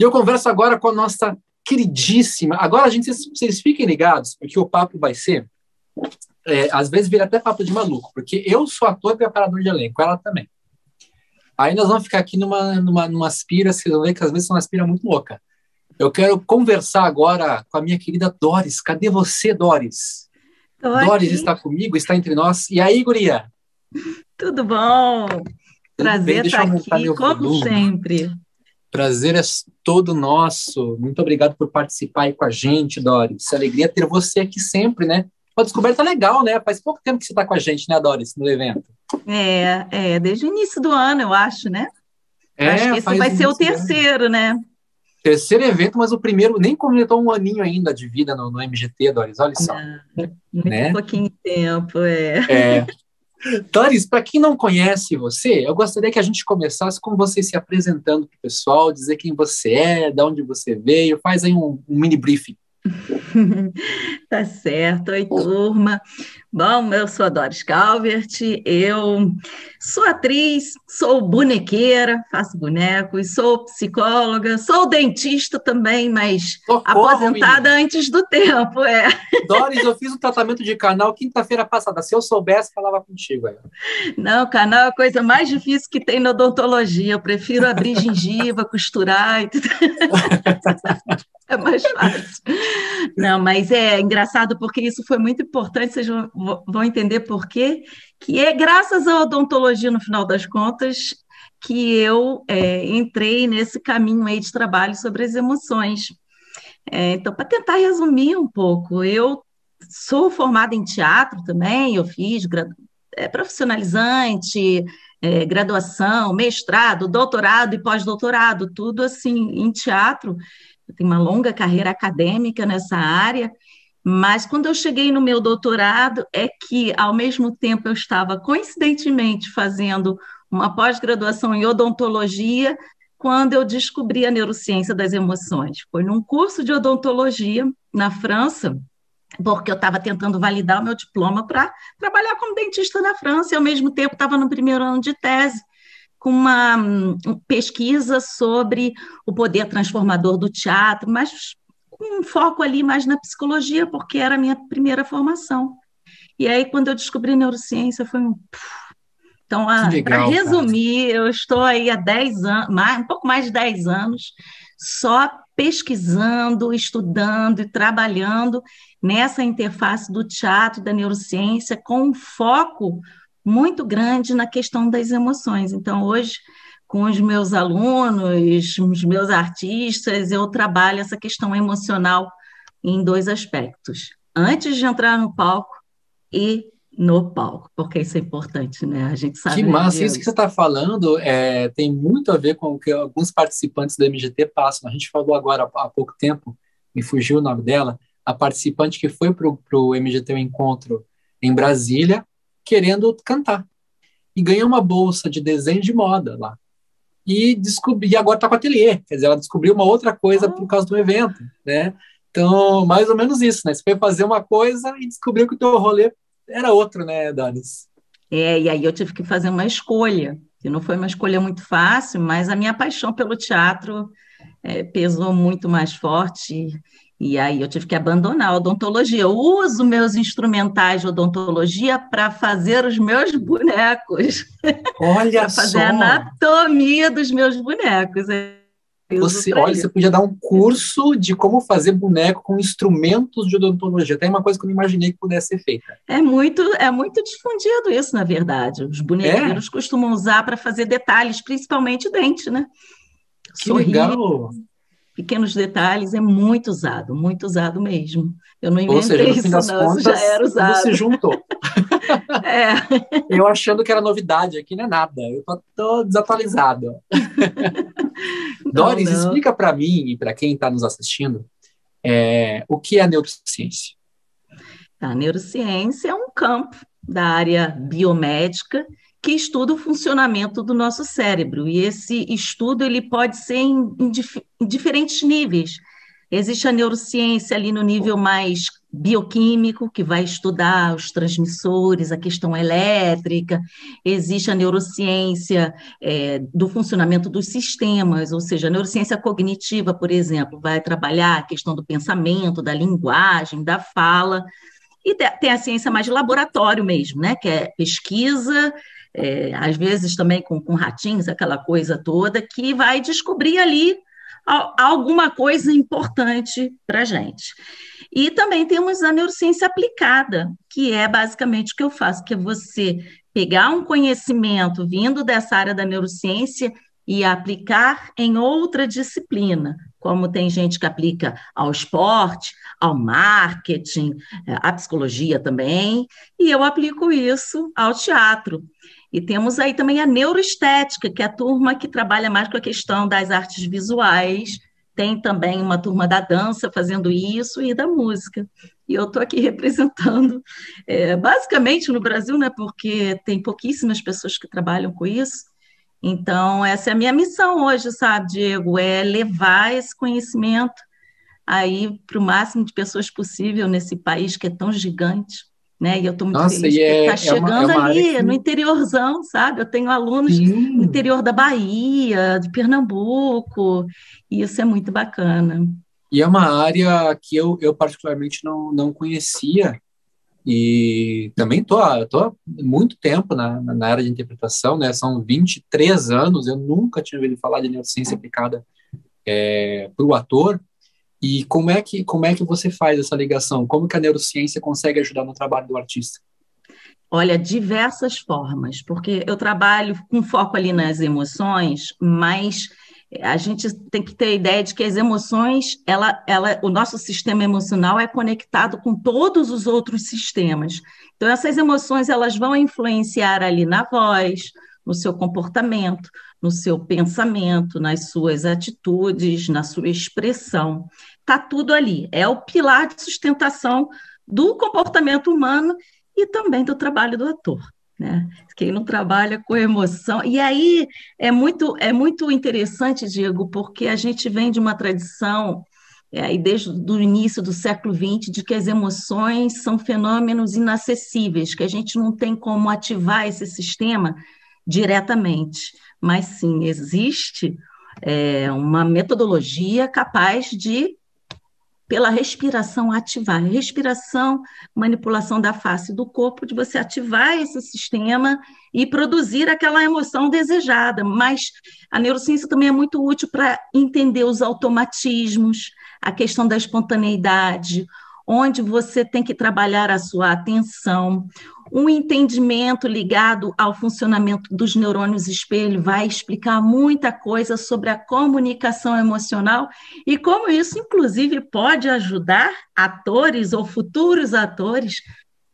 E eu converso agora com a nossa queridíssima. Agora, gente, vocês, vocês fiquem ligados, porque o papo vai ser. É, às vezes vira até papo de maluco, porque eu sou ator e preparador de elenco, ela também. Aí nós vamos ficar aqui numa, numa, numa aspira, vocês vão ver que às vezes é uma aspira muito louca. Eu quero conversar agora com a minha querida Doris. Cadê você, Doris? Doris está comigo, está entre nós. E aí, guria? Tudo bom? Prazer estar aumentar aqui, como volume. sempre. Prazer é todo nosso. Muito obrigado por participar aí com a gente, Doris. Alegria ter você aqui sempre, né? Uma descoberta legal, né? Faz pouco tempo que você está com a gente, né, Doris, no evento. É, é, desde o início do ano, eu acho, né? É, acho que esse vai ser o do ano. terceiro, né? Terceiro evento, mas o primeiro nem completou um aninho ainda de vida no, no MGT, Doris. Olha só. Muito Né? pouquinho tempo, é. É. Doris, para quem não conhece você, eu gostaria que a gente começasse com você se apresentando para o pessoal, dizer quem você é, de onde você veio, faz aí um, um mini briefing. Tá certo. Oi, turma. Bom, eu sou a Doris Calvert, eu sou atriz, sou bonequeira, faço bonecos, sou psicóloga, sou dentista também, mas Socorro, aposentada antes do tempo, é. menina. Doris, eu fiz um tratamento de canal quinta-feira passada. Se eu soubesse, falava contigo. aí. Não, canal é a coisa mais difícil que tem na odontologia. Eu prefiro abrir gengiva, costurar. e tudo. É mais fácil. Não, mas é engraçado porque isso foi muito importante, vocês vão, entender por quê, que é graças à odontologia, no final das contas, que eu é, entrei nesse caminho aí de trabalho sobre as emoções. É, então, para tentar resumir um pouco, eu sou formada em teatro também, eu fiz é, profissionalizante, é, graduação, mestrado, doutorado e pós-doutorado, tudo assim em teatro. Tenho uma longa carreira acadêmica nessa área, mas quando eu cheguei no meu doutorado, é que, ao mesmo tempo, eu estava coincidentemente fazendo uma pós-graduação em odontologia, quando eu descobri a neurociência das emoções. Foi num curso de odontologia na França, porque eu estava tentando validar o meu diploma para trabalhar como dentista na França, e ao mesmo tempo estava no primeiro ano de tese, com uma hum, pesquisa sobre o poder transformador do teatro, mas com um foco ali mais na psicologia, porque era a minha primeira formação. E aí, quando eu descobri neurociência, foi um. Então, para cara. resumir, eu estou aí há 10 anos, mais, um pouco mais de 10 anos, só pesquisando, estudando e trabalhando nessa interface do teatro, da neurociência, com um foco muito grande na questão das emoções. Então, hoje, com os meus alunos, os meus artistas, eu trabalho essa questão emocional em dois aspectos. Antes de entrar no palco e no palco, porque isso é importante, né? A gente sabe. Que né, massa, isso que você está falando é, tem muito a ver com o que alguns participantes do MGT passam. A gente falou agora há pouco tempo, me fugiu o nome dela, a participante que foi para o MGT o Encontro em Brasília, querendo cantar. E ganhou uma bolsa de desenho de moda lá. E, descobri, e agora está com ateliê, quer dizer, ela descobriu uma outra coisa Ah. por causa do evento, né? Então, mais ou menos isso, né? Você foi fazer uma coisa e descobriu que o teu rolê era outro, né, Doris? É, e aí eu tive que fazer uma escolha, que não foi uma escolha muito fácil, mas a minha paixão pelo teatro é, pesou muito mais forte, e aí eu tive que abandonar a odontologia. Eu uso meus instrumentais de odontologia para fazer os meus bonecos, Olha para só! fazer a anatomia dos meus bonecos. Eu Você, olha, isso. você podia dar um curso de como fazer boneco com instrumentos de odontologia. Tem uma coisa que eu não imaginei que pudesse ser feita. É muito, é muito difundido isso, na verdade. Os bonequeiros É? costumam usar para fazer detalhes, principalmente dente, né? Que Sorriso, legal! Pequenos detalhes, é muito usado, muito usado mesmo. Eu não Ou seja, inventei no fim isso, das não, contas, já era tudo usado. se juntou. É, Eu achando que era novidade, aqui não é nada. Eu tô, tô desatualizado. Doris, não. explica para mim e para quem está nos assistindo é, o que é a neurociência. a neurociência é um campo da área biomédica que estuda o funcionamento do nosso cérebro. E esse estudo ele pode ser em, em dif- em diferentes níveis. Existe a neurociência ali no nível mais bioquímico, que vai estudar os transmissores, a questão elétrica, existe a neurociência é, do funcionamento dos sistemas, ou seja, a neurociência cognitiva, por exemplo, vai trabalhar a questão do pensamento, da linguagem, da fala, e tem a ciência mais de laboratório mesmo, né, que é pesquisa, é, às vezes também com, com ratinhos, aquela coisa toda, que vai descobrir ali alguma coisa importante para a gente. E também temos a neurociência aplicada, que é basicamente o que eu faço, que é você pegar um conhecimento vindo dessa área da neurociência e aplicar em outra disciplina, como tem gente que aplica ao esporte, ao marketing, é, à psicologia também, e eu aplico isso ao teatro. E temos aí também a neuroestética, que é a turma que trabalha mais com a questão das artes visuais, tem também uma turma da dança fazendo isso e da música. E eu estou aqui representando, é, basicamente no Brasil, né, porque tem pouquíssimas pessoas que trabalham com isso. Então, essa é a minha missão hoje, sabe, Diego? É levar esse conhecimento aí para o máximo de pessoas possível nesse país que é tão gigante né? E eu estou muito Nossa, feliz que está é, chegando é uma, é ali, que... no interiorzão, sabe? Eu tenho alunos Sim. no interior da Bahia, de Pernambuco, e isso é muito bacana. E é uma área que eu, eu particularmente não, não conhecia, e também estou há muito tempo na, na área de interpretação, né? São 23 anos, eu nunca tinha ouvido falar de neurociência aplicada é, para o ator, e como é que como é que você faz essa ligação? Como que a neurociência consegue ajudar no trabalho do artista? Olha, diversas formas, porque eu trabalho com foco ali nas emoções, mas a gente tem que ter a ideia de que as emoções, ela, ela, o nosso sistema emocional é conectado com todos os outros sistemas. Então, essas emoções elas vão influenciar ali na voz, no seu comportamento, no seu pensamento, nas suas atitudes, na sua expressão. Está tudo ali. É o pilar de sustentação do comportamento humano e também do trabalho do ator. Né? Quem não trabalha com emoção. E aí é muito, é muito interessante, Diego, porque a gente vem de uma tradição, é, aí desde o início do século XX, de que as emoções são fenômenos inacessíveis, que a gente não tem como ativar esse sistema diretamente, mas sim existe é, uma metodologia capaz de, pela respiração, ativar. Respiração, manipulação da face do corpo, de você ativar esse sistema e produzir aquela emoção desejada. Mas a neurociência também é muito útil para entender os automatismos, a questão da espontaneidade, onde você tem que trabalhar a sua atenção, um entendimento ligado ao funcionamento dos neurônios espelho vai explicar muita coisa sobre a comunicação emocional e como isso, inclusive, pode ajudar atores ou futuros atores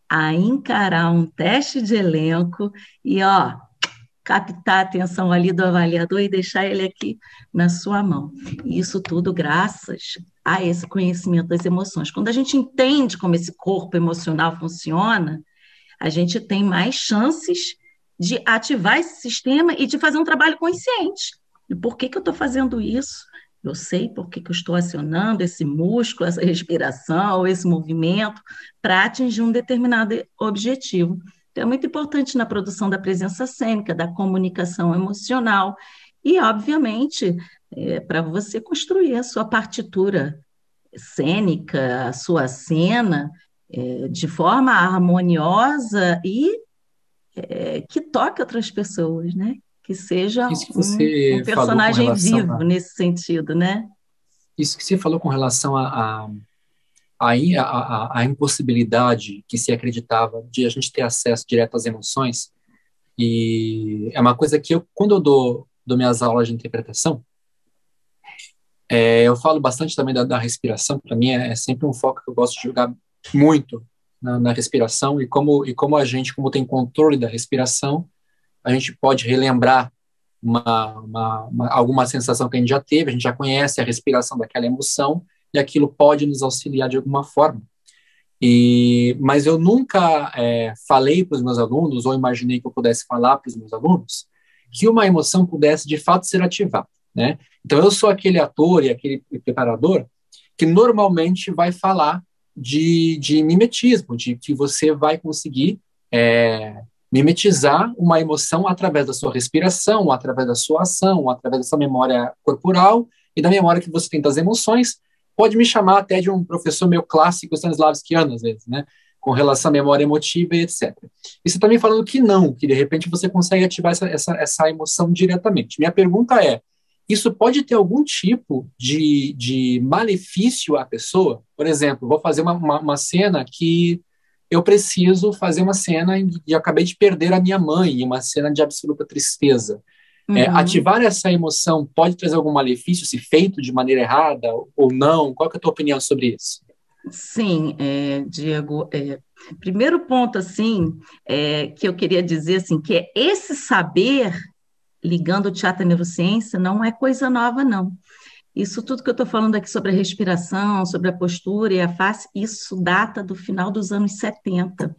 a encarar um teste de elenco e, ó, captar a atenção ali do avaliador e deixar ele aqui na sua mão. Isso tudo graças a esse conhecimento das emoções. Quando a gente entende como esse corpo emocional funciona, a gente tem mais chances de ativar esse sistema e de fazer um trabalho consciente. E por que, que eu estou fazendo isso? Eu sei por que, que eu estou acionando esse músculo, essa respiração, esse movimento, para atingir um determinado objetivo. Então, é muito importante na produção da presença cênica, da comunicação emocional e, obviamente, é, para você construir a sua partitura cênica, a sua cena, é, de forma harmoniosa e é, que toque outras pessoas, né? Que seja um, um, personagem vivo a, nesse sentido, né? Isso que você falou com relação a, a, a, a, impossibilidade que se acreditava de a gente ter acesso direto às emoções, e é uma coisa que eu, quando eu dou, dou minhas aulas de interpretação, é, eu falo bastante também da, da respiração, para mim é, é, sempre um foco que eu gosto de jogar muito na, na, respiração e como e como a gente como tem controle da respiração a gente pode relembrar uma, uma, uma, alguma sensação que a gente já teve a gente já conhece a respiração daquela emoção e aquilo pode nos auxiliar de alguma forma. E mas eu nunca é, falei para os meus alunos ou imaginei que eu pudesse falar para os meus alunos que uma emoção pudesse de fato ser ativada né então eu sou aquele ator e aquele preparador que normalmente vai falar de, de mimetismo, de que você vai conseguir é, mimetizar uma emoção através da sua respiração, através da sua ação, através da sua memória corporal e da memória que você tem das emoções. Pode me chamar até de um professor meio clássico stanislavskiano, às vezes, né? com relação à memória emotiva e etc. E você também falando que não, que de repente você consegue ativar essa, essa, essa emoção diretamente. Minha pergunta é, isso pode ter algum tipo de, de malefício à pessoa? Por exemplo, vou fazer uma, uma, uma cena que eu preciso fazer uma cena e acabei de perder a minha mãe, uma cena de absoluta tristeza. É, uhum. É, ativar essa emoção pode trazer algum malefício se feito de maneira errada ou não? Qual é a tua opinião sobre isso? Sim, é, Diego. É, primeiro ponto assim é, que eu queria dizer assim que é esse saber ligando o teatro à neurociência não é coisa nova não. Isso tudo que eu estou falando aqui sobre a respiração, sobre a postura e a face, isso data do final dos anos 70.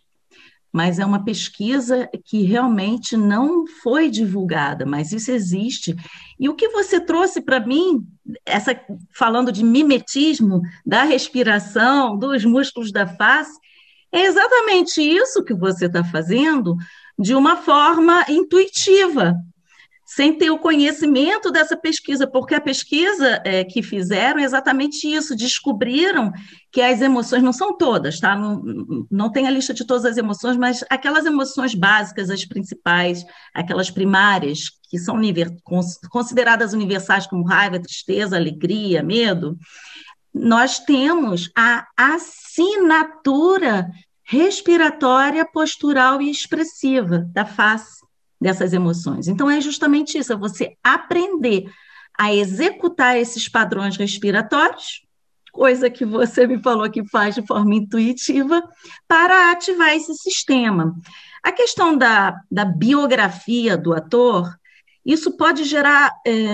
Mas é uma pesquisa que realmente não foi divulgada, mas isso existe. E o que você trouxe para mim, essa falando de mimetismo da respiração, dos músculos da face, é exatamente isso que você está fazendo de uma forma intuitiva sem ter o conhecimento dessa pesquisa, porque a pesquisa é, que fizeram é exatamente isso, descobriram que as emoções não são todas, tá? Não, não tem a lista de todas as emoções, mas aquelas emoções básicas, as principais, aquelas primárias, que são consideradas universais como raiva, tristeza, alegria, medo, nós temos a assinatura respiratória, postural e expressiva da face dessas emoções. Então, é justamente isso, é você aprender a executar esses padrões respiratórios, coisa que você me falou que faz de forma intuitiva, para ativar esse sistema. A questão da, da biografia do ator, isso pode gerar é,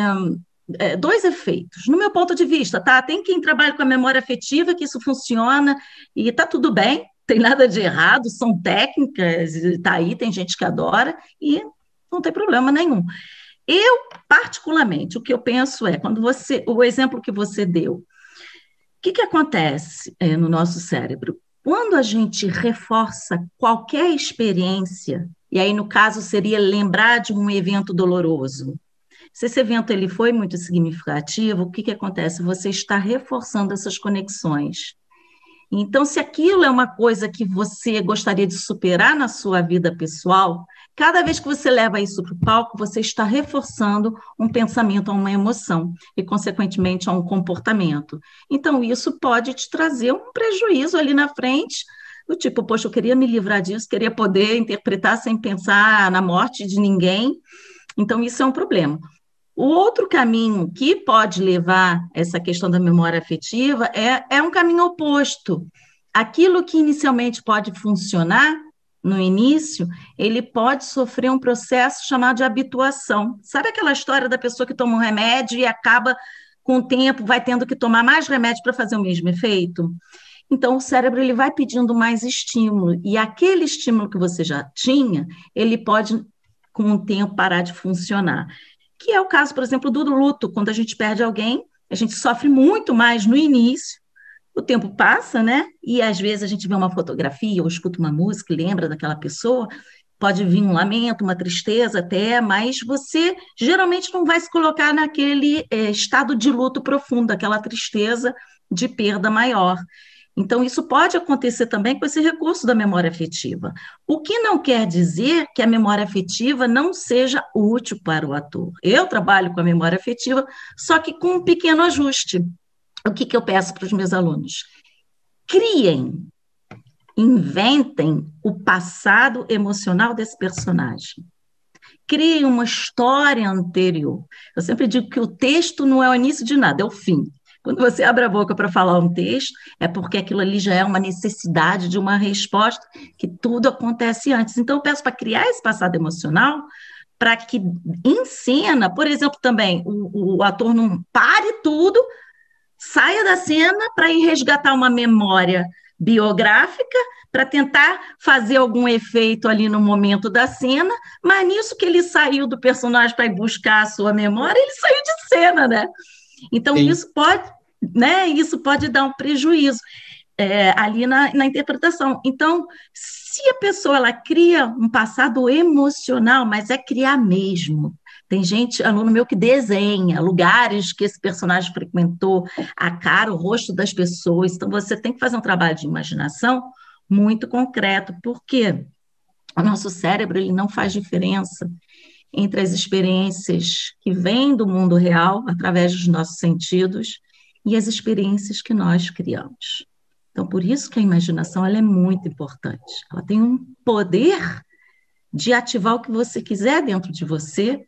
é, dois efeitos. No meu ponto de vista, tá? Tem quem trabalha com a memória afetiva, que isso funciona e está tudo bem, tem nada de errado, são técnicas, está aí, tem gente que adora, e não tem problema nenhum. Eu, particularmente, o que eu penso é, quando você, o exemplo que você deu, o que, que acontece é, no nosso cérebro? Quando a gente reforça qualquer experiência, e aí no caso seria lembrar de um evento doloroso, se esse evento ele foi muito significativo, o que, que acontece? Você está reforçando essas conexões. Então, se aquilo é uma coisa que você gostaria de superar na sua vida pessoal, cada vez que você leva isso para o palco, você está reforçando um pensamento, uma emoção e, consequentemente, a um comportamento. Então, isso pode te trazer um prejuízo ali na frente, do tipo, poxa, eu queria me livrar disso, queria poder interpretar sem pensar na morte de ninguém. Então, isso é um problema. O outro caminho que pode levar essa questão da memória afetiva é, é um caminho oposto. Aquilo que inicialmente pode funcionar no início, ele pode sofrer um processo chamado de habituação. Sabe aquela história da pessoa que toma um remédio e acaba, com o tempo, vai tendo que tomar mais remédio para fazer o mesmo efeito? Então, o cérebro ele vai pedindo mais estímulo, e aquele estímulo que você já tinha, ele pode, com o tempo, parar de funcionar que é o caso, por exemplo, do luto, quando a gente perde alguém, a gente sofre muito mais no início, o tempo passa, né? E às vezes a gente vê uma fotografia ou escuta uma música lembra daquela pessoa, pode vir um lamento, uma tristeza até, mas você geralmente não vai se colocar naquele é, estado de luto profundo, aquela tristeza de perda maior. Então, isso pode acontecer também com esse recurso da memória afetiva. O que não quer dizer que a memória afetiva não seja útil para o ator. Eu trabalho com a memória afetiva, só que com um pequeno ajuste. O que, que eu peço para os meus alunos? Criem, inventem o passado emocional desse personagem. Criem uma história anterior. Eu sempre digo que o texto não é o início de nada, é o fim. Quando você abre a boca para falar um texto, é porque aquilo ali já é uma necessidade de uma resposta, que tudo acontece antes. Então, eu peço para criar esse passado emocional, para que em cena, por exemplo, também, o, o ator não pare tudo, saia da cena para ir resgatar uma memória biográfica para tentar fazer algum efeito ali no momento da cena, mas nisso que ele saiu do personagem para ir buscar a sua memória, ele saiu de cena, né? Então, Sim. isso pode, né? Isso pode dar um prejuízo. é, ali na, na interpretação. Então, se a pessoa ela cria um passado emocional, mas é criar mesmo. Tem gente, aluno meu, que desenha lugares que esse personagem frequentou, a cara, o rosto das pessoas. Então, você tem que fazer um trabalho de imaginação muito concreto, porque o nosso cérebro ele não faz diferença entre as experiências que vêm do mundo real, através dos nossos sentidos, e as experiências que nós criamos. Então, por isso que a imaginação ela é muito importante. Ela tem um poder de ativar o que você quiser dentro de você,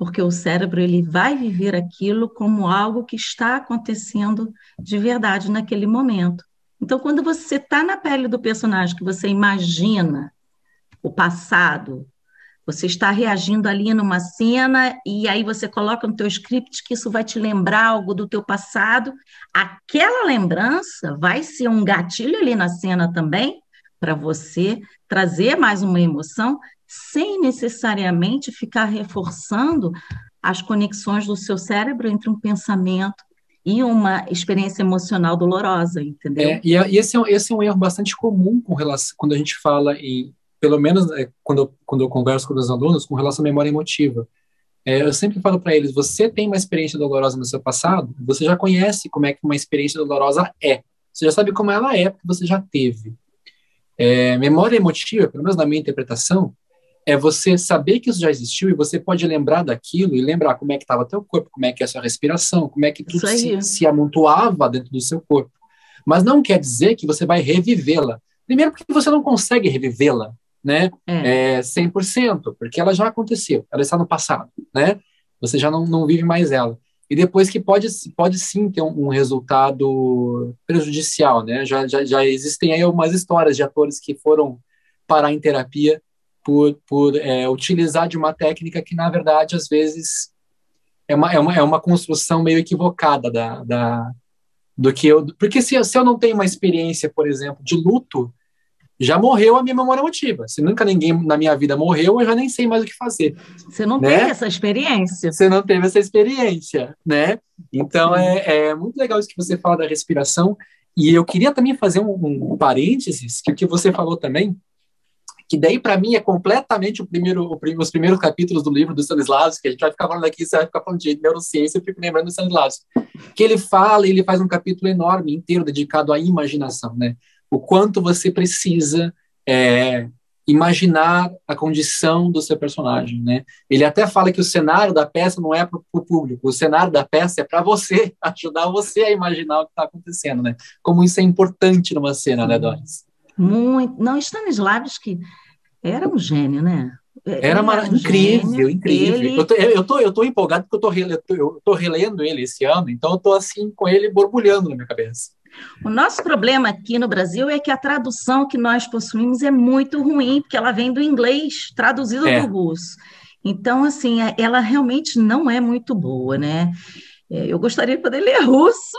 porque o cérebro ele vai viver aquilo como algo que está acontecendo de verdade naquele momento. Então, quando você está na pele do personagem, que você imagina o passado, você está reagindo ali numa cena e aí você coloca no teu script que isso vai te lembrar algo do teu passado. Aquela lembrança vai ser um gatilho ali na cena também para você trazer mais uma emoção sem necessariamente ficar reforçando as conexões do seu cérebro entre um pensamento e uma experiência emocional dolorosa, entendeu? É, e, esse, é, esse é um erro bastante comum com relação, quando a gente fala em pelo menos é, quando, quando eu converso com os alunos, com relação à memória emotiva. É, eu sempre falo para eles: você tem uma experiência dolorosa no seu passado, você já conhece como é que uma experiência dolorosa é. Você já sabe como ela é, porque você já teve. É, memória emotiva, pelo menos na minha interpretação, é você saber que isso já existiu e você pode lembrar daquilo e lembrar como é que estava teu corpo, como é que é a sua respiração, como é que tudo se, se amontoava dentro do seu corpo. Mas não quer dizer que você vai revivê-la. Primeiro porque você não consegue revivê-la né? É. é 100%, porque ela já aconteceu, ela está no passado, né? Você já não, não vive mais ela. E depois que pode, pode sim ter um, um resultado prejudicial, né? Já, já, já existem aí algumas histórias de atores que foram parar em terapia por, por é, utilizar de uma técnica que, na verdade, às vezes é uma, é uma, é uma construção meio equivocada da, da, do que eu... Porque se, se eu não tenho uma experiência, por exemplo, de luto, já morreu a minha memória emotiva. Se nunca ninguém na minha vida morreu, eu já nem sei mais o que fazer. Você não né? teve essa experiência. Você não teve essa experiência, né? Então é, é, muito legal isso que você fala da respiração. E eu queria também fazer um, um parênteses, que o que você falou também, que daí para mim é completamente o primeiro, o, os primeiros capítulos do livro do Stanislavski, que a gente vai ficar falando aqui, você vai ficar falando de neurociência, eu fico lembrando do Stanislavski, que ele fala, ele faz um capítulo enorme, inteiro, dedicado à imaginação, né? o quanto você precisa é, imaginar a condição do seu personagem, né? Ele até fala que o cenário da peça não é para o público, o cenário da peça é para você, ajudar você a imaginar o que está acontecendo, né? Como isso é importante numa cena, né, Doris? Muito. Não, Stanislavski era um gênio, né? Era uma, incrível, gênio, incrível. Ele... Eu, tô, eu, tô, eu tô empolgado porque eu tô, rele, eu tô relendo ele esse ano, então eu tô assim com ele borbulhando na minha cabeça. O nosso problema aqui no Brasil é que a tradução que nós possuímos é muito ruim, porque ela vem do inglês, traduzido é. do russo. Então, assim, é, ela realmente não é muito boa, né? É, eu gostaria de poder ler russo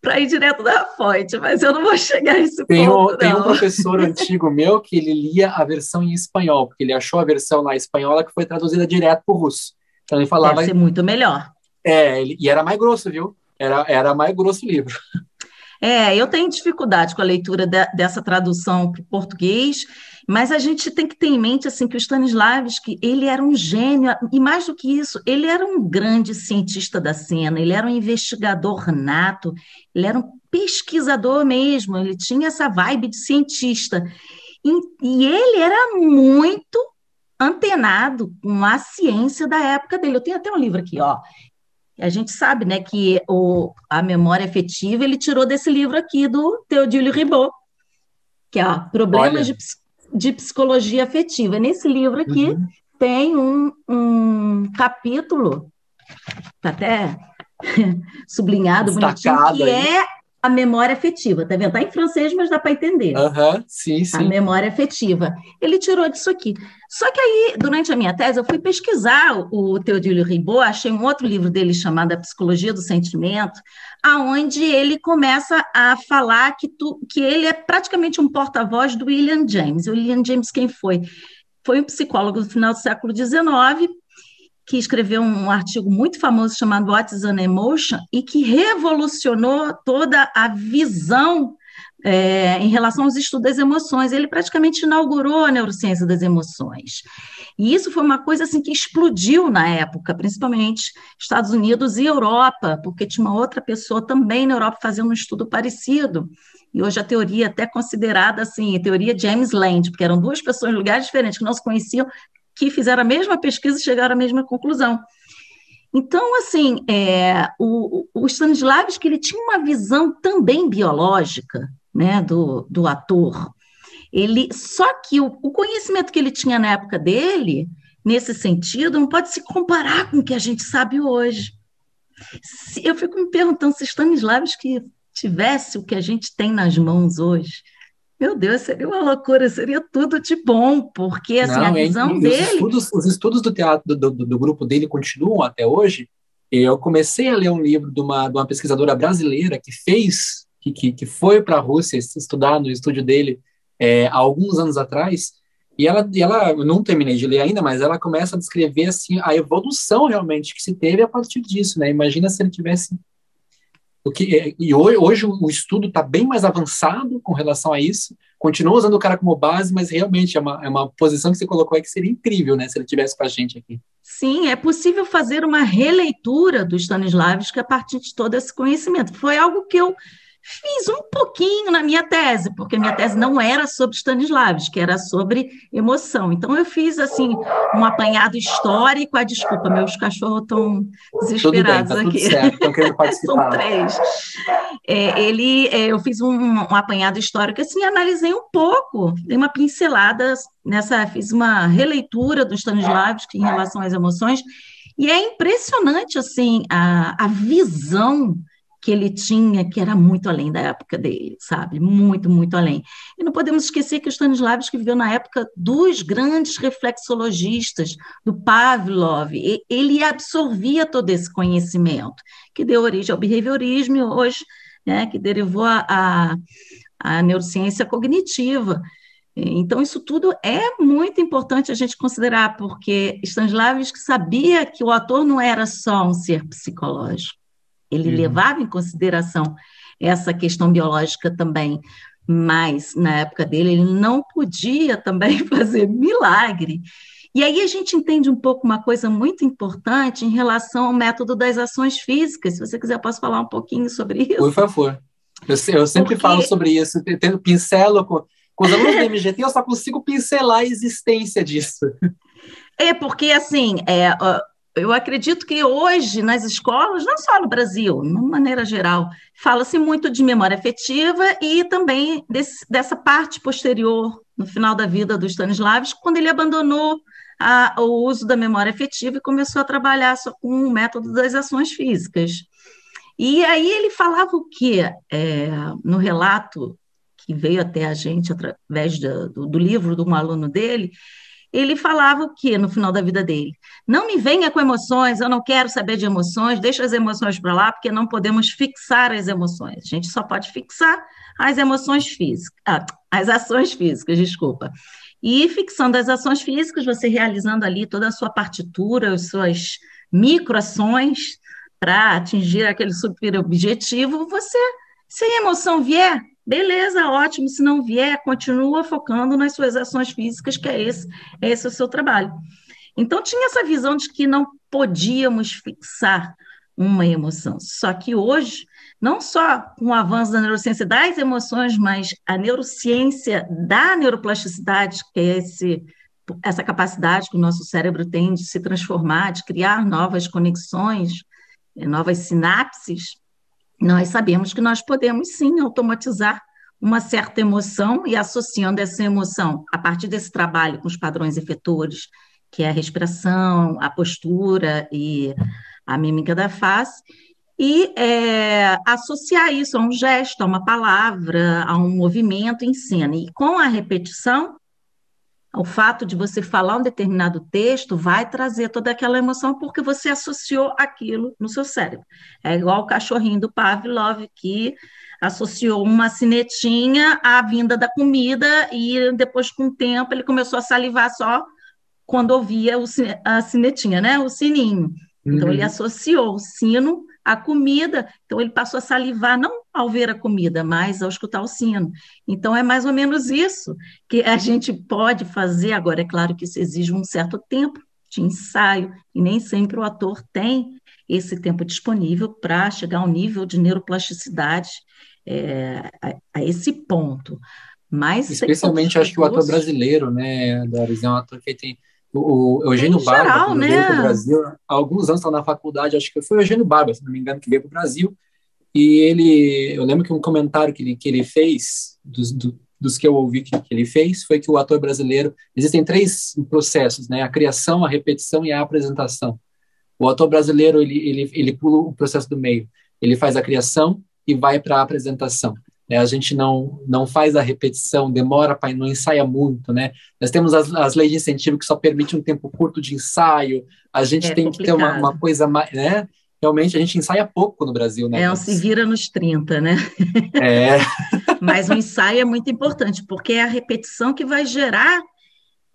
para ir direto da fonte, mas eu não vou chegar a esse tem ponto. Um, tem um professor antigo meu que ele lia a versão em espanhol, porque ele achou a versão lá espanhola que foi traduzida direto para o russo. Então ele falava. Deve ser muito melhor. É, ele, e era mais grosso, viu? Era, era mais grosso o livro. É, eu tenho dificuldade com a leitura de, dessa tradução para o português, mas a gente tem que ter em mente assim que o Stanislavski ele era um gênio e mais do que isso, ele era um grande cientista da cena, ele era um investigador nato, ele era um pesquisador mesmo, ele tinha essa vibe de cientista e, e ele era muito antenado com a ciência da época dele. Eu tenho até um livro aqui, ó, a gente sabe, né, que o, a memória efetiva ele tirou desse livro aqui do Theodule Ribot, que é Problemas de, de, Psicologia Afetiva. Nesse livro aqui uhum. tem um, um capítulo, tá até sublinhado, Destacado bonitinho, que aí. é a memória afetiva, tá vendo? Tá em francês, mas dá para entender. Uhum, sim, sim. A memória afetiva. Ele tirou disso aqui. Só que aí, durante a minha tese, eu fui pesquisar o Teodílio Ribot, achei um outro livro dele chamado A Psicologia do Sentimento, aonde ele começa a falar que, tu, que ele é praticamente um porta-voz do William James. O William James quem foi? Foi um psicólogo do final do século XIX, que escreveu um artigo muito famoso chamado What is an Emotion e que revolucionou toda a visão é, em relação aos estudos das emoções. Ele praticamente inaugurou a neurociência das emoções. E isso foi uma coisa assim que explodiu na época, principalmente Estados Unidos e Europa, porque tinha uma outra pessoa também na Europa fazendo um estudo parecido. E hoje a teoria é até considerada assim, a teoria James Land, porque eram duas pessoas em lugares diferentes que não se conheciam, que fizeram a mesma pesquisa e chegaram à mesma conclusão. Então, assim, é, o, o Stanislavski ele tinha uma visão também biológica né, do, do ator. Ele, só que o, o conhecimento que ele tinha na época dele, nesse sentido, não pode se comparar com o que a gente sabe hoje. Se, eu fico me perguntando se Stanislavski tivesse o que a gente tem nas mãos hoje, meu Deus, seria uma loucura, seria tudo de bom, porque assim, Não, a é visão é, dele. Os estudos, os estudos do teatro do, do, do, grupo dele continuam até hoje. Eu comecei a ler um livro de uma, de uma pesquisadora brasileira que fez, que, que, que foi para a Rússia estudar no estúdio dele é, há alguns anos atrás, e ela, e ela, eu não terminei de ler ainda, mas ela começa a descrever assim a evolução realmente que se teve a partir disso, né? Imagina se ele tivesse o que, e hoje, hoje o estudo está bem mais avançado com relação a isso. Continua usando o cara como base, mas realmente é uma, é uma posição que você colocou aí que seria incrível, né? Se ele tivesse com a gente aqui. Sim, é possível fazer uma releitura do Stanislavski a partir de todo esse conhecimento. Foi algo que eu Fiz um pouquinho na minha tese, porque minha tese não era sobre Stanislavski, era sobre emoção. Então, eu fiz, assim, um apanhado histórico. Ah, desculpa, meus cachorros estão desesperados tudo bem, tá aqui. Tudo certo, participar. São três. É, ele, é, eu fiz um, um apanhado histórico, assim, analisei um pouco, dei uma pincelada nessa, fiz uma releitura do Stanislavski em relação às emoções, e é impressionante, assim, a, a visão que ele tinha, que era muito além da época dele, sabe? Muito, muito além. E não podemos esquecer que o Stanislavski viveu na época dos grandes reflexologistas, do Pavlov, ele absorvia todo esse conhecimento, que deu origem ao behaviorismo e hoje, né, que derivou a, a, a neurociência cognitiva. Então, isso tudo é muito importante a gente considerar, porque Stanislavski sabia que o ator não era só um ser psicológico, ele uhum. levava em consideração essa questão biológica também, mas na época dele ele não podia também fazer milagre. E aí a gente entende um pouco uma coisa muito importante em relação ao método das ações físicas. Se você quiser, eu posso falar um pouquinho sobre isso. Por favor. Eu, eu sempre Porque... falo sobre isso, tendo pincelo com, com os alunos do MGT, eu só consigo pincelar a existência disso. É porque assim, é, eu acredito que hoje nas escolas, não só no Brasil, de maneira geral, fala-se muito de memória afetiva e também desse, dessa parte posterior, no final da vida do Stanislavski, quando ele abandonou a, o uso da memória afetiva e começou a trabalhar só com o método das ações físicas. E aí ele falava o quê? É, no relato que veio até a gente através do, do livro de um aluno dele, ele falava o que no final da vida dele? Não me venha com emoções, eu não quero saber de emoções, deixa as emoções para lá, porque não podemos fixar as emoções. A gente só pode fixar as emoções físicas, ah, as ações físicas, desculpa. E fixando as ações físicas, você realizando ali toda a sua partitura, as suas microações para atingir aquele super objetivo, você, se a emoção vier, Beleza, ótimo. Se não vier, continua focando nas suas ações físicas, que é esse, é esse o seu trabalho. Então, tinha essa visão de que não podíamos fixar uma emoção. Só que hoje, não só com o avanço da neurociência das emoções, mas a neurociência da neuroplasticidade, que é esse, essa capacidade que o nosso cérebro tem de se transformar, de criar novas conexões, novas sinapses, nós sabemos que nós podemos sim automatizar uma certa emoção e associando essa emoção a partir desse trabalho com os padrões efetores, que é a respiração, a postura e a mímica da face, e é, associar isso a um gesto, a uma palavra, a um movimento em cena. E com a repetição, o fato de você falar um determinado texto vai trazer toda aquela emoção porque você associou aquilo no seu cérebro. É igual o cachorrinho do Pavlov que associou uma cinetinha à vinda da comida e depois com o tempo ele começou a salivar só quando ouvia o, a sinetinha, né? O sininho. Então, ele uhum. associou o sino à comida, então ele passou a salivar, não ao ver a comida, mas ao escutar o sino. Então, é mais ou menos isso que a gente pode fazer. Agora, é claro que isso exige um certo tempo de ensaio, e nem sempre o ator tem esse tempo disponível para chegar ao nível de neuroplasticidade é, a, a, esse ponto. Mas Especialmente, acho que o ator brasileiro, né, Doris, é um ator que tem o, Eugênio Barba, geral, né? veio para o Brasil, há alguns anos estava na faculdade, acho que foi o Eugênio Barba, se não me engano, que veio para o Brasil, e ele, eu lembro que um comentário que ele, que ele fez, dos, do, dos que eu ouvi que, que, ele fez, foi que o ator brasileiro, existem três processos, né, a criação, a repetição e a apresentação. O ator brasileiro, ele, ele, ele pula o processo do meio, ele faz a criação e vai para a apresentação. Né? A gente não, não faz a repetição, demora para não ensaia muito, né? Nós temos as, as leis de incentivo que só permitem um tempo curto de ensaio. A gente é tem complicado. que ter uma, uma coisa mais, né? Realmente a gente ensaia pouco no Brasil, né? É, um se vira nos 30, né? É. Mas o ensaio é muito importante, porque é a repetição que vai gerar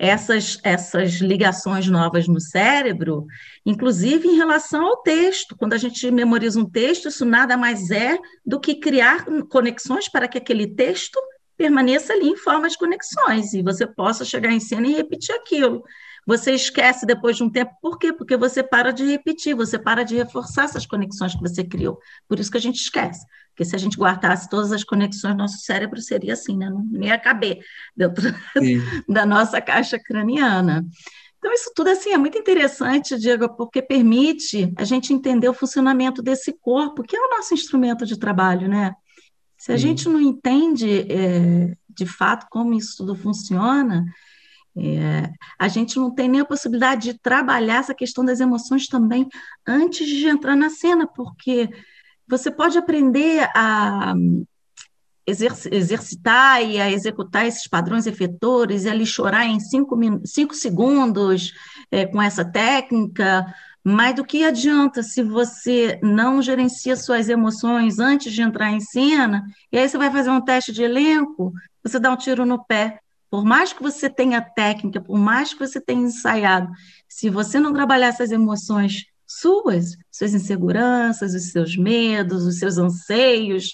essas, essas ligações novas no cérebro, inclusive em relação ao texto. Quando a gente memoriza um texto, isso nada mais é do que criar conexões para que aquele texto permaneça ali em forma de conexões e você possa chegar em cena e repetir aquilo. Você esquece depois de um tempo, por quê? Porque você para de repetir, você para de reforçar essas conexões que você criou. Por isso que a gente esquece. Porque se a gente guardasse todas as conexões, nosso cérebro seria assim, né? Não ia caber dentro da nossa caixa craniana. Então, isso tudo assim é muito interessante, Diego, porque permite a gente entender o funcionamento desse corpo, que é o nosso instrumento de trabalho, né? Se a Sim. gente não entende é, de fato como isso tudo funciona, é, a gente não tem nem a possibilidade de trabalhar essa questão das emoções também antes de entrar na cena, porque você pode aprender a exercitar e a executar esses padrões efetores e ali chorar em cinco, cinco segundos é, com essa técnica, mas do que adianta se você não gerencia suas emoções antes de entrar em cena, e aí você vai fazer um teste de elenco, você dá um tiro no pé. Por mais que você tenha técnica, por mais que você tenha ensaiado, se você não trabalhar essas emoções suas, suas inseguranças, os seus medos, os seus anseios,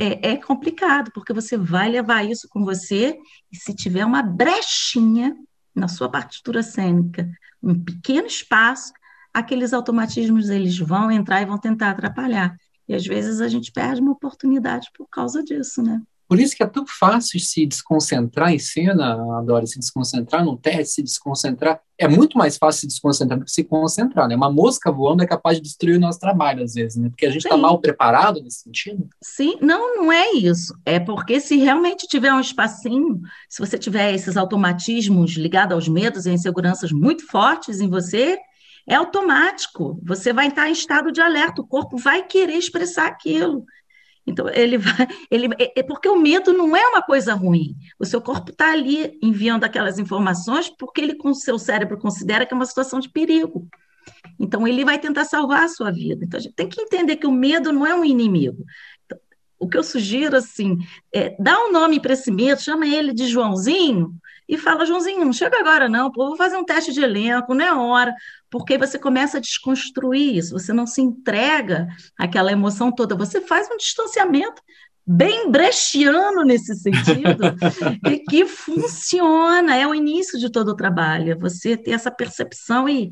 é, é, complicado, porque você vai levar isso com você, e se tiver uma brechinha na sua partitura cênica, um pequeno espaço, aqueles automatismos eles vão entrar e vão tentar atrapalhar. E às vezes a gente perde uma oportunidade por causa disso, né? Por isso que é tão fácil se desconcentrar em cena, Adora, se desconcentrar num teste, se desconcentrar. É muito mais fácil se desconcentrar do que se concentrar, né? Uma mosca voando é capaz de destruir o nosso trabalho, às vezes, né? Porque a gente está mal preparado nesse sentido. Sim, não, não é isso. É porque se realmente tiver um espacinho, se você tiver esses automatismos ligados aos medos e inseguranças muito fortes em você, é automático. Você vai estar em estado de alerta, o corpo vai querer expressar aquilo. Então, ele vai. Ele, é, é porque o medo não é uma coisa ruim. O seu corpo está ali enviando aquelas informações porque ele, com o seu cérebro, considera que é uma situação de perigo. Então, ele vai tentar salvar a sua vida. Então, a gente tem que entender que o medo não é um inimigo. Então, o que eu sugiro, assim, é dá um nome para esse medo, chama ele de Joãozinho, e fala, Joãozinho, não chega agora não, pô, vou fazer um teste de elenco, não é hora, porque você começa a desconstruir isso, você não se entrega àquela emoção toda, você faz um distanciamento bem brechiano nesse sentido, e que funciona, é o início de todo o trabalho, você ter essa percepção e,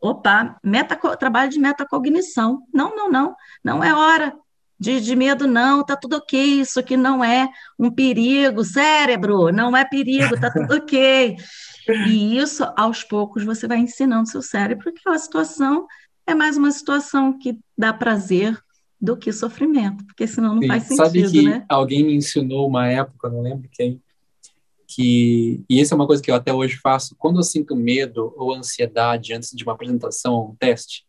opa, meta, trabalho de metacognição, não, não, não, não é hora, de, de medo, não, tá tudo ok, isso aqui não é um perigo, cérebro, não é perigo, tá tudo ok. E isso, aos poucos, você vai ensinando seu cérebro que aquela situação é mais uma situação que dá prazer do que sofrimento, porque senão não Sim, faz sentido, Sabe que né? alguém me ensinou uma época, não lembro quem, que, e isso é uma coisa que eu até hoje faço, quando eu sinto medo ou ansiedade antes de uma apresentação ou um teste,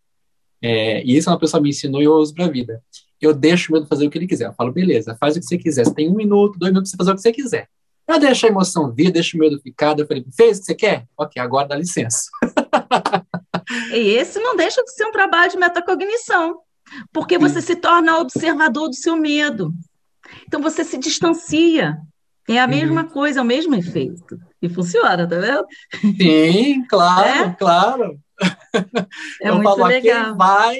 é, e isso uma pessoa me ensinou e eu uso para a vida eu deixo o medo fazer o que ele quiser. Eu falo, beleza, faz o que você quiser. Você tem um minuto, dois minutos para fazer o que você quiser. Eu deixo a emoção vir, deixo o medo ficar. Eu falei, fez o que você quer? Ok, agora dá licença. E esse não deixa de ser um trabalho de metacognição, porque você Sim. se torna observador do seu medo. Então você se distancia. É a mesma uhum. coisa, é o mesmo efeito. E funciona, tá vendo? Sim, claro, é? claro. É eu muito falo, legal. vai.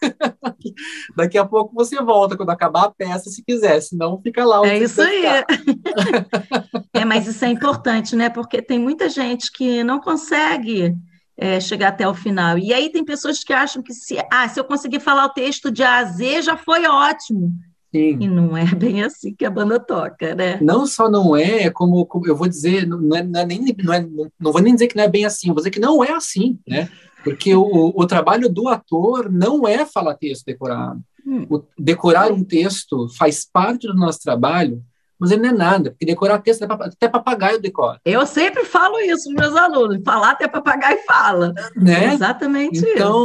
Daqui a pouco você volta quando acabar a peça, se quiser, senão fica lá. É isso aí. é, mas isso é importante, né? Porque tem muita gente que não consegue é, chegar até o final. E aí tem pessoas que acham que se, ah, se eu conseguir falar o texto de A a Z, já foi ótimo. Sim. E não é bem assim que a banda toca, né? Não só não é, como, como eu vou dizer, não, é, não, é nem, não, é, não vou nem dizer que não é bem assim, vou dizer que não é assim, né? Porque o, o trabalho do ator não é falar texto decorado. Hum. O, decorar um texto faz parte do nosso trabalho, mas ele não é nada, porque decorar texto até papagaio decora. Eu sempre falo isso para meus alunos, falar até papagaio fala. Né? É exatamente então, isso. Então,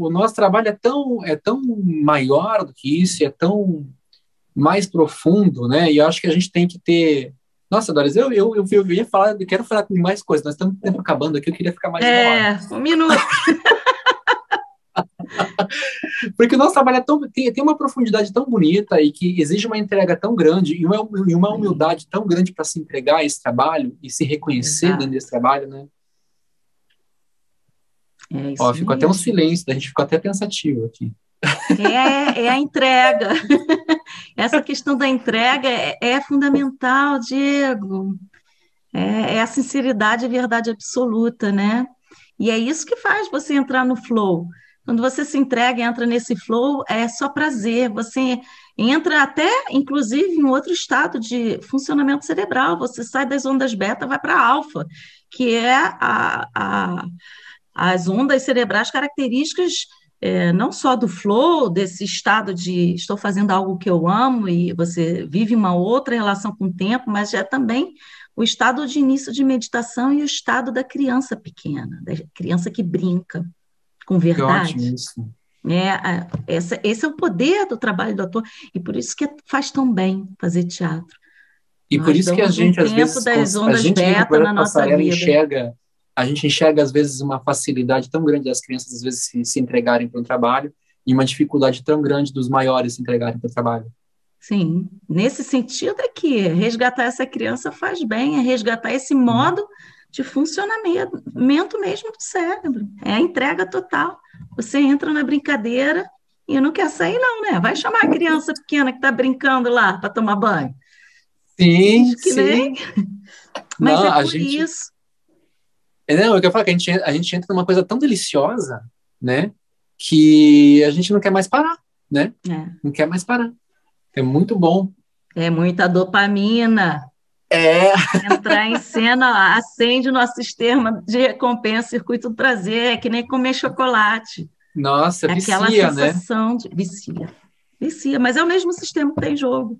o nosso trabalho é tão, é tão maior do que isso, é tão mais profundo, né? E eu acho que a gente tem que ter nossa, Doris, eu, eu, eu, eu ia falar, eu quero falar com mais coisas, nós estamos tempo acabando aqui, eu queria ficar mais É, um minuto. Porque o nosso trabalho é tão, tem, tem uma profundidade tão bonita e que exige uma entrega tão grande e uma, e uma humildade tão grande para se entregar a esse trabalho e se reconhecer Exato. dentro desse trabalho, né? É isso Ó, ficou até um silêncio, a gente ficou até pensativo aqui. É, é a entrega. Essa questão da entrega é, é fundamental, Diego. É, é, a sinceridade e a verdade absoluta, né? E é isso que faz você entrar no flow. Quando você se entrega e entra nesse flow, é só prazer. Você entra até, inclusive, em outro estado de funcionamento cerebral. Você sai das ondas beta, vai para alfa, que é a, a, as ondas cerebrais características é, não só do flow, desse estado de estou fazendo algo que eu amo e você vive uma outra relação com o tempo, mas é também o estado de início de meditação e o estado da criança pequena, da criança que brinca com verdade. Que ótimo isso. É, essa, esse é o poder do trabalho do ator, e por isso que faz tão bem fazer teatro. E Nós por isso que a gente, um às vezes, a gente beta na nossa vida. enxerga a gente enxerga, às vezes, uma facilidade tão grande das crianças, às vezes, se, se entregarem para um trabalho, e uma dificuldade tão grande dos maiores se entregarem para o trabalho. Sim, nesse sentido é que resgatar essa criança faz bem, é resgatar esse modo de funcionamento mesmo do cérebro. É a entrega total. Você entra na brincadeira e não quer sair, não, né? Vai chamar a criança pequena que está brincando lá para tomar banho. Sim, que sim. Mas não, é por gente... isso não, eu quero falar que a gente, a gente entra numa coisa tão deliciosa, né? Que a gente não quer mais parar, né? É. Não quer mais parar. É muito bom. É muita dopamina. É. Entrar em cena acende o nosso sistema de recompensa, circuito do prazer, é que nem comer chocolate. Nossa, é vicia, Aquela né? sensação né? de vicia. Vicia, mas é o mesmo sistema que tem jogo.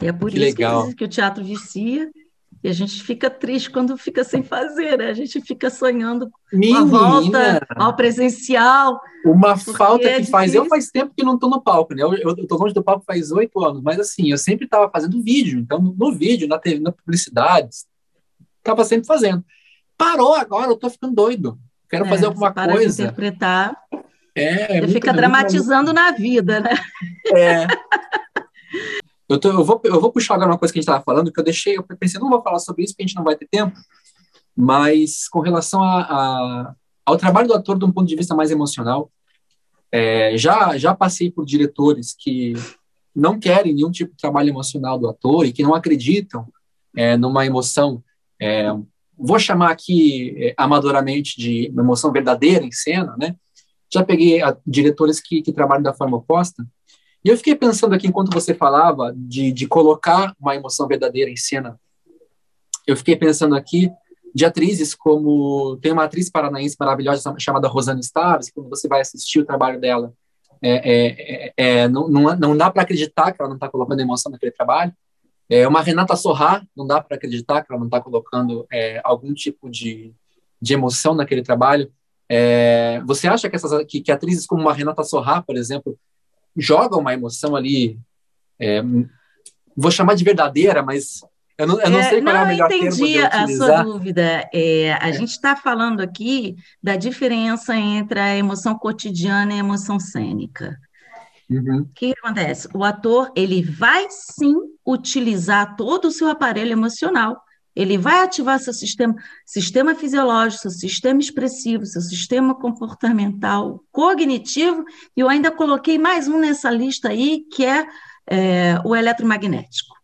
E é por que isso que, que o teatro vicia e a gente fica triste quando fica sem fazer, né? A gente fica sonhando Menina, com a volta ao presencial. Uma falta é que faz. Eu faz tempo que não estou no palco, né? Eu estou longe do palco faz oito anos, mas assim, eu sempre estava fazendo vídeo. Então, no vídeo, na TV, na publicidade, estava sempre fazendo. Parou agora, eu estou ficando doido. Quero é, fazer alguma coisa. De interpretar. É, é você fica dramatizando na vida, né? É. Eu, tô, eu, vou, eu vou puxar agora uma coisa que a gente estava falando, que eu deixei, eu pensei, não vou falar sobre isso, porque a gente não vai ter tempo, mas com relação a, a, ao trabalho do ator de um ponto de vista mais emocional, é, já, já passei por diretores que não querem nenhum tipo de trabalho emocional do ator e que não acreditam é, numa emoção, é, vou chamar aqui é, amadoramente de uma emoção verdadeira em cena, né? Já peguei a, diretores que, que trabalham da forma oposta, e eu fiquei pensando aqui, enquanto você falava de, de colocar uma emoção verdadeira em cena, eu fiquei pensando aqui de atrizes como. Tem uma atriz paranaense maravilhosa chamada Rosana Staves, quando você vai assistir o trabalho dela, é, é, é, é não, não, não dá para acreditar que ela não está colocando emoção naquele trabalho. É uma Renata Sorrá, não dá para acreditar que ela não está colocando é, algum tipo de, de emoção naquele trabalho. É, você acha que, essas, que, que atrizes como uma Renata Sorrá, por exemplo, joga uma emoção ali, é, vou chamar de verdadeira, mas eu não, eu não é, sei qual não, é o melhor termo de utilizar. a sua dúvida. É, a é. gente está falando aqui da diferença entre a emoção cotidiana e a emoção cênica. Uhum. O que acontece? O ator ele vai sim utilizar todo o seu aparelho emocional. Ele vai ativar seu sistema, sistema fisiológico, seu sistema expressivo, seu sistema comportamental, cognitivo, e eu ainda coloquei mais um nessa lista aí, que é, é o eletromagnético.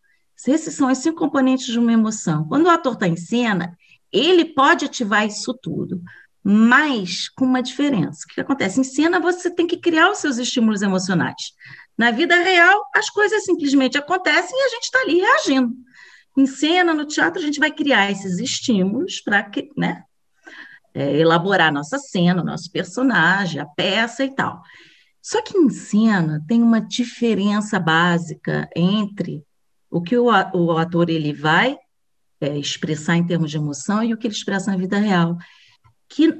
Esses são os cinco componentes de uma emoção. Quando o ator está em cena, ele pode ativar isso tudo, mas com uma diferença. O que acontece? Em cena, você tem que criar os seus estímulos emocionais. Na vida real, as coisas simplesmente acontecem e a gente está ali reagindo. Em cena, no teatro, a gente vai criar esses estímulos para né, é, elaborar nossa cena, nosso personagem, a peça e tal. Só que em cena tem uma diferença básica entre o que o, ator ele vai é, expressar em termos de emoção e o que ele expressa na vida real. Que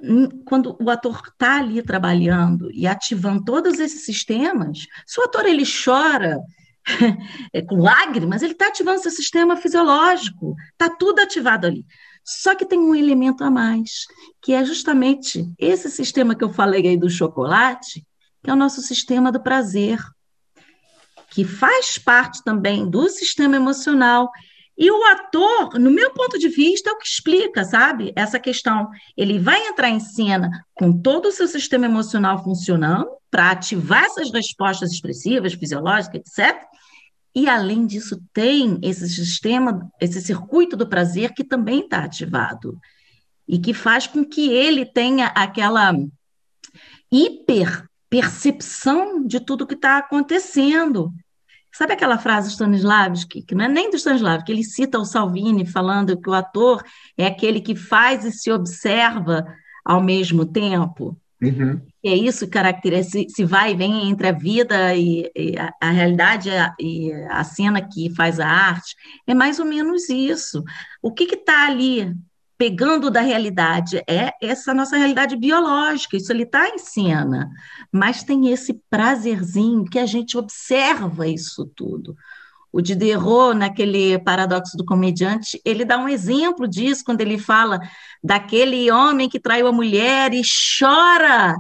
quando o ator está ali trabalhando e ativando todos esses sistemas, se o ator ele chora, com lágrimas, ele está ativando seu sistema fisiológico, está tudo ativado ali. Só que tem um elemento a mais, que é justamente esse sistema que eu falei aí do chocolate, que é o nosso sistema do prazer, que faz parte também do sistema emocional. E o ator, no meu ponto de vista, é o que explica, sabe? Essa questão. Ele vai entrar em cena com todo o seu sistema emocional funcionando para ativar essas respostas expressivas, fisiológicas, etc. E, além disso, tem esse sistema, esse circuito do prazer que também está ativado e que faz com que ele tenha aquela hiper percepção de tudo que está acontecendo. Sabe aquela frase do Stanislavski, que não é nem do Stanislavski, ele cita o Salvini falando que o ator é aquele que faz e se observa ao mesmo tempo? Uhum. É isso que caracteriza, se, se, vai e vem entre a vida e, e a, a, realidade a, e a cena que faz a arte, é mais ou menos isso. O que está ali pegando da realidade é essa nossa realidade biológica, isso ali está em cena, mas tem esse prazerzinho que a gente observa isso tudo. O Diderot, naquele paradoxo do comediante, ele dá um exemplo disso quando ele fala daquele homem que traiu a mulher e chora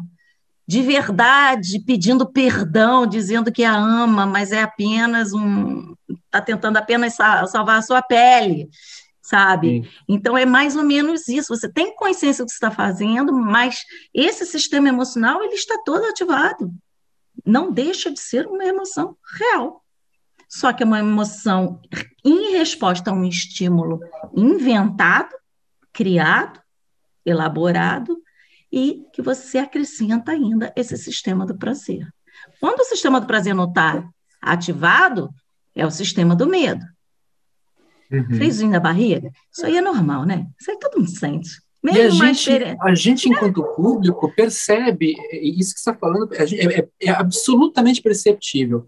de verdade, pedindo perdão, dizendo que a ama, mas é apenas um. está tentando apenas salvar a sua pele, sabe? Sim. Então é mais ou menos isso. Você tem consciência do que está fazendo, mas esse sistema emocional ele está todo ativado. Não deixa de ser uma emoção real só que é uma emoção em resposta a um estímulo inventado, criado, elaborado, e que você acrescenta ainda esse sistema do prazer. Quando o sistema do prazer não está ativado, é o sistema do medo. Uhum. Friozinho da barriga, isso aí é normal, né? Isso aí todo mundo sente. Mesmo e a gente, a gente, enquanto público, percebe isso que você está falando, é, é, é absolutamente perceptível.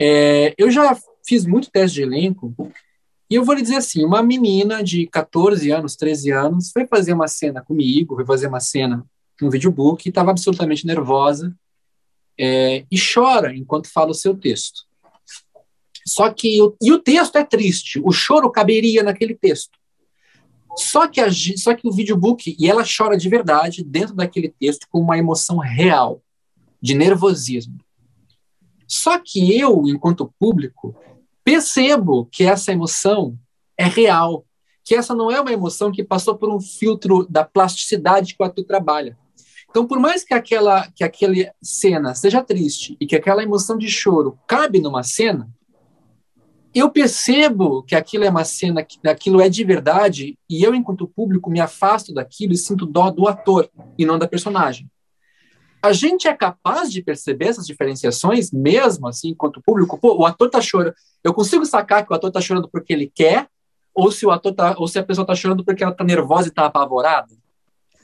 É, eu já fiz muito teste de elenco e eu vou lhe dizer assim, uma menina de 14 anos, 13 anos, foi fazer uma cena comigo, foi fazer uma cena no videobook e estava absolutamente nervosa é, e chora enquanto fala o seu texto. Só que e o texto é triste, o choro caberia naquele texto. Só que, a, só que o videobook, e ela chora de verdade dentro daquele texto com uma emoção real, de nervosismo. Só que eu, enquanto público, percebo que essa emoção é real, que essa não é uma emoção que passou por um filtro da plasticidade que o ator trabalha. Então, por mais que aquela que aquela cena seja triste e que aquela emoção de choro cabe numa cena, eu percebo que aquilo é uma cena, que aquilo é de verdade, e eu, enquanto público, me afasto daquilo e sinto dó do ator e não da personagem. A gente é capaz de perceber essas diferenciações mesmo, assim, enquanto público? Pô, o ator tá chorando. Eu consigo sacar que o ator tá chorando porque ele quer, ou se o ator tá, ou se a pessoa tá chorando porque ela tá nervosa e tá apavorada?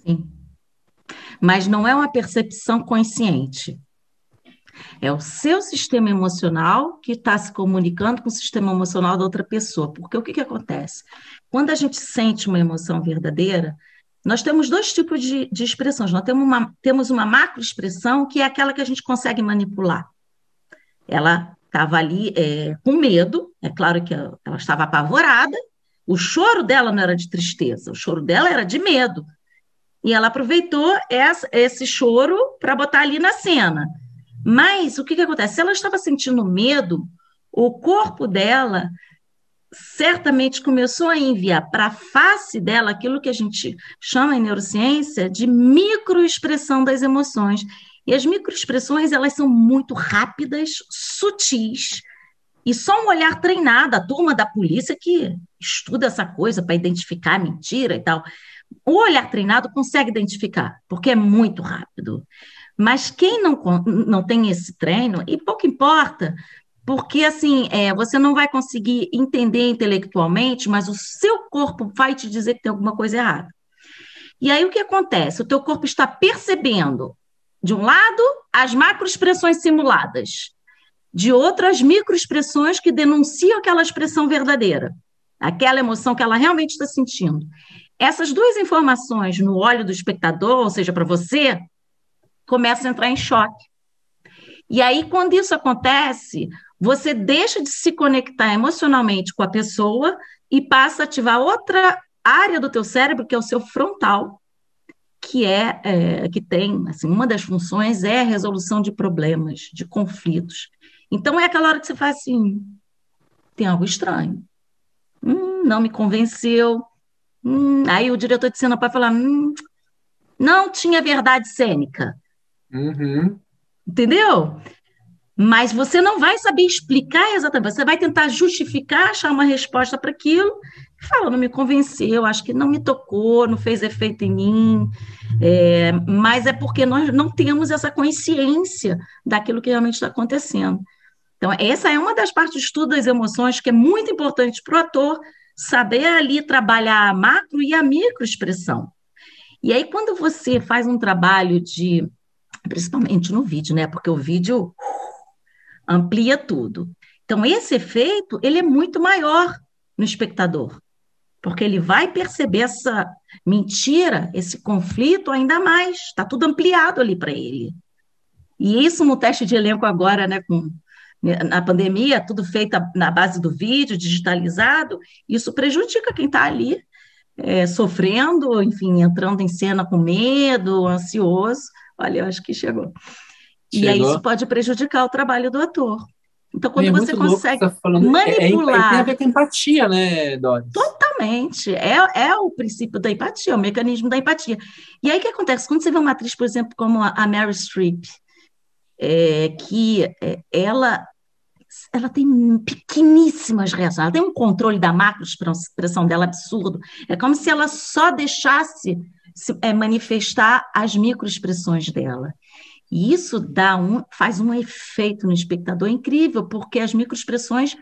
Sim. Mas não é uma percepção consciente. É o seu sistema emocional que está se comunicando com o sistema emocional da outra pessoa. Porque o que, que acontece? Quando a gente sente uma emoção verdadeira, nós temos dois tipos de, de expressões. Nós temos uma, temos uma macroexpressão, que é aquela que a gente consegue manipular. Ela estava ali é, com medo, é claro que ela, estava apavorada, o choro dela não era de tristeza, o choro dela era de medo. E ela aproveitou essa, esse choro para botar ali na cena. Mas o que, que acontece? Se ela estava sentindo medo, o corpo dela certamente começou a enviar para a face dela aquilo que a gente chama em neurociência de microexpressão das emoções. E as microexpressões, elas são muito rápidas, sutis, e só um olhar treinado, a turma da polícia que estuda essa coisa para identificar mentira e tal, o olhar treinado consegue identificar, porque é muito rápido. Mas quem não, não tem esse treino, e pouco importa, porque assim, é, você não vai conseguir entender intelectualmente, mas o seu corpo vai te dizer que tem alguma coisa errada. E aí o que acontece? O teu corpo está percebendo, de um lado, as macroexpressões simuladas, de outras microexpressões que denunciam aquela expressão verdadeira, aquela emoção que ela realmente está sentindo. Essas duas informações no olho do espectador, ou seja, para você, começam a entrar em choque. E aí, quando isso acontece, você deixa de se conectar emocionalmente com a pessoa e passa a ativar outra área do teu cérebro, que é o seu frontal, que é, é, que tem, assim, uma das funções é a resolução de problemas, de conflitos. Então é aquela hora que você faz assim, tem algo estranho. Hum, não me convenceu. Hum, aí o diretor de cena pode falar, hum, não tinha verdade cênica. Uhum. Entendeu? Mas você não vai saber explicar exatamente, você vai tentar justificar, achar uma resposta para aquilo, fala, não me convenceu, acho que não me tocou, não fez efeito em mim, é, mas é porque nós não temos essa consciência daquilo que realmente está acontecendo. Então, essa é uma das partes do estudo das emoções que é muito importante para o ator saber ali trabalhar a macro e a microexpressão. E aí, quando você faz um trabalho de, principalmente no vídeo, né? Porque o vídeo amplia tudo. Então, esse efeito, ele é muito maior no espectador, porque ele vai perceber essa mentira, esse conflito ainda mais, está tudo ampliado ali para ele. E isso no teste de elenco agora, né, com na pandemia, tudo feito na base do vídeo, digitalizado, isso prejudica quem está ali é, sofrendo, enfim, entrando em cena com medo, ansioso. Olha, eu acho que chegou. Chegou. E aí isso pode prejudicar o trabalho do ator. Então, quando é você consegue tá manipular. É, é, tem a ver com empatia, né, Doris? Totalmente. É, é o princípio da empatia, o mecanismo da empatia. E aí o que acontece? Quando você vê uma atriz, por exemplo, como a Mary Streep, é, que é, ela ela tem pequeníssimas reações, ela tem um controle da macroexpressão dela absurdo. É como se ela só deixasse se, é, manifestar as microexpressões dela. E isso dá um, faz um efeito no espectador incrível, porque as microexpressões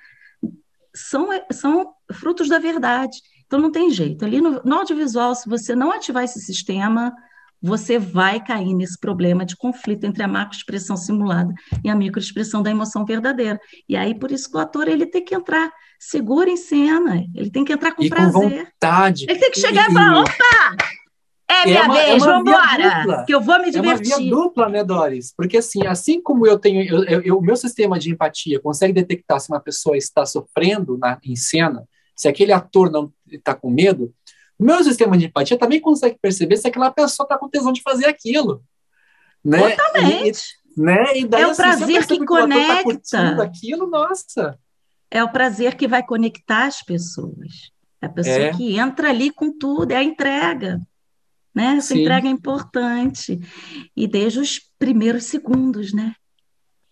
são, são frutos da verdade. Então não tem jeito. Ali no, no audiovisual, se você não ativar esse sistema, você vai cair nesse problema de conflito entre a macroexpressão simulada e a microexpressão da emoção verdadeira. E aí, por isso que o ator ele tem que entrar seguro em cena, ele tem que entrar com e prazer. Com vontade. Ele tem que chegar e falar: opa! É, é minha é uma, vez, é vambora, que eu vou me divertir. É uma via dupla, né, Doris? Porque assim, assim como eu tenho, o meu sistema de empatia consegue detectar se uma pessoa está sofrendo na, em cena, se aquele ator não está com medo, o meu sistema de empatia também consegue perceber se aquela pessoa está com tesão de fazer aquilo. Né? Totalmente. E, né? E daí, é o assim, prazer que, tá conecta. Tá aquilo, nossa. É o prazer que vai conectar as pessoas. É a pessoa é. que entra ali com tudo, é a entrega. Né? Essa Sim. entrega é importante. E desde os primeiros segundos, né?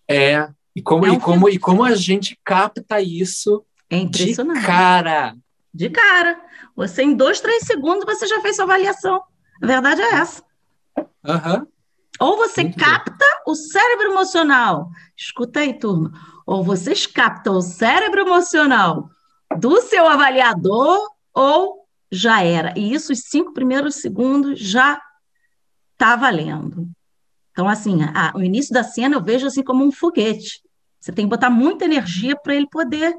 É. E como, é um e como, e como a gente capta isso é impressionante. de cara. De cara. Você, em dois, três segundos, você já fez sua avaliação. A verdade é essa. Uhum. Ou você Muito capta bem. o cérebro emocional. Escuta aí, turma. Ou vocês captam o cérebro emocional do seu avaliador, ou já era. E isso, os cinco primeiros segundos, já está valendo. Então, assim, a, o início da cena eu vejo assim como um foguete. Você tem que botar muita energia para ele poder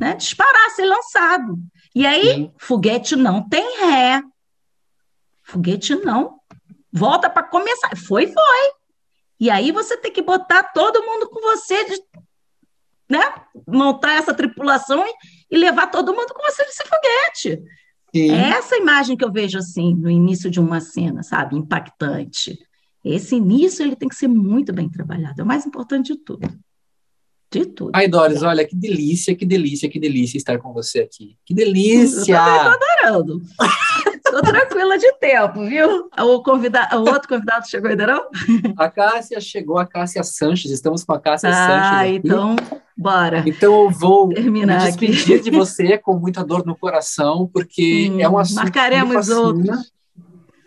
né, disparar, ser lançado. E aí, Sim. foguete não tem ré. Foguete não. Volta para começar. Foi, foi. E aí você tem que botar todo mundo com você, de, né? Montar essa tripulação e, e levar todo mundo com você nesse foguete. Sim. É essa imagem que eu vejo assim no início de uma cena, sabe? Impactante. Esse início ele tem que ser muito bem trabalhado. É o mais importante de tudo. De tudo. Ai, Doris, olha, que delícia, que delícia, que delícia estar com você aqui. Que delícia! Eu tô adorando. Estou tranquila de tempo, viu? O, convidado, o outro convidado chegou ainda não? A Cássia chegou, a Cássia Sanches, estamos com a Cássia ah, Sanches. Ah, então, bora. Então eu vou Terminar me despedir aqui. de você com muita dor no coração, porque hum, é um assunto marcaremos que me outros.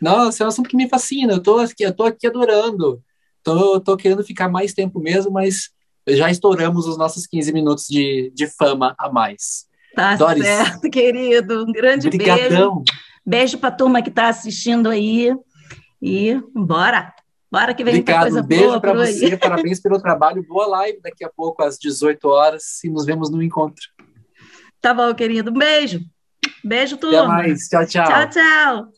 Nossa, é um assunto que me fascina, eu tô aqui, eu tô aqui adorando. Tô, tô querendo ficar mais tempo mesmo, mas já estouramos os nossos 15 minutos de, de fama a mais. Tá Doris, certo, querido. Um grande brigadão. beijo. Beijo para a turma que está assistindo aí. E bora! Bora que vem Obrigado, coisa um beijo para você, parabéns pelo trabalho, boa live daqui a pouco às 18 horas e nos vemos no encontro. Tá bom, querido, um beijo. Beijo, turma. Até mais, tchau, tchau. Tchau, tchau.